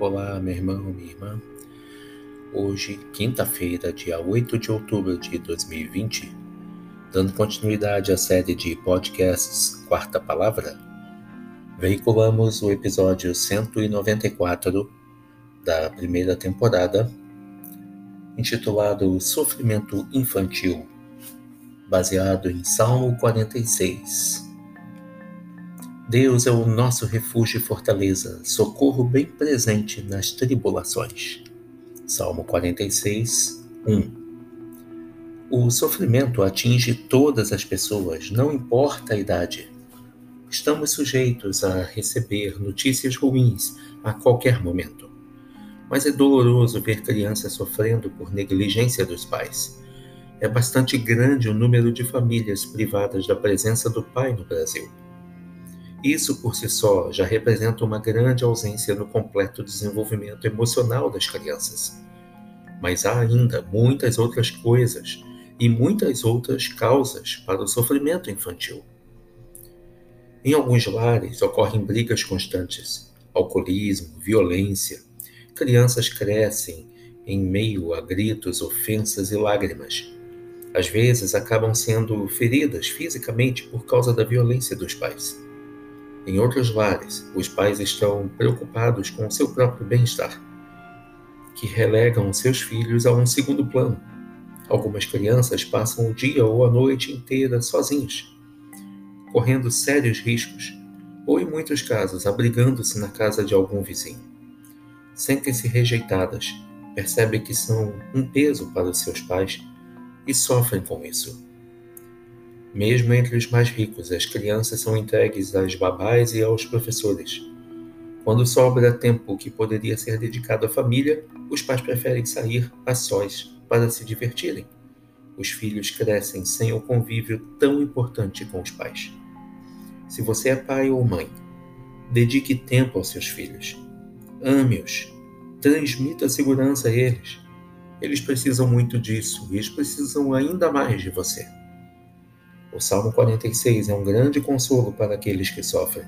Olá, meu irmão, minha irmã. Hoje, quinta-feira, dia 8 de outubro de 2020, dando continuidade à série de podcasts Quarta Palavra, veiculamos o episódio 194 da primeira temporada, intitulado Sofrimento Infantil, baseado em Salmo 46 Deus é o nosso refúgio e fortaleza, socorro bem presente nas tribulações. Salmo 46, 1. O sofrimento atinge todas as pessoas, não importa a idade. Estamos sujeitos a receber notícias ruins a qualquer momento. Mas é doloroso ver crianças sofrendo por negligência dos pais. É bastante grande o número de famílias privadas da presença do pai no Brasil. Isso por si só já representa uma grande ausência no completo desenvolvimento emocional das crianças. Mas há ainda muitas outras coisas e muitas outras causas para o sofrimento infantil. Em alguns lares ocorrem brigas constantes, alcoolismo, violência. Crianças crescem em meio a gritos, ofensas e lágrimas. Às vezes acabam sendo feridas fisicamente por causa da violência dos pais. Em outros lares, os pais estão preocupados com o seu próprio bem-estar, que relegam seus filhos a um segundo plano. Algumas crianças passam o dia ou a noite inteira sozinhos, correndo sérios riscos, ou em muitos casos, abrigando-se na casa de algum vizinho. Sentem-se rejeitadas, percebem que são um peso para os seus pais e sofrem com isso. Mesmo entre os mais ricos, as crianças são entregues às babás e aos professores. Quando sobra tempo que poderia ser dedicado à família, os pais preferem sair a sós para se divertirem. Os filhos crescem sem o convívio tão importante com os pais. Se você é pai ou mãe, dedique tempo aos seus filhos. Ame-os. Transmita segurança a eles. Eles precisam muito disso e eles precisam ainda mais de você. O Salmo 46 é um grande consolo para aqueles que sofrem.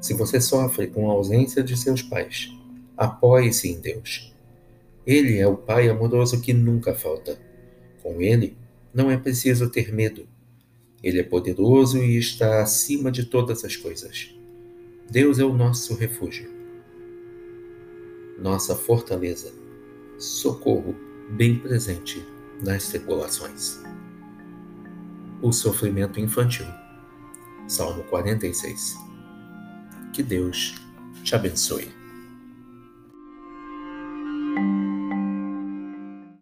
Se você sofre com a ausência de seus pais, apoie-se em Deus. Ele é o Pai amoroso que nunca falta. Com Ele, não é preciso ter medo. Ele é poderoso e está acima de todas as coisas. Deus é o nosso refúgio, nossa fortaleza, socorro bem presente nas tribulações o sofrimento infantil. Salmo 46. Que Deus te abençoe.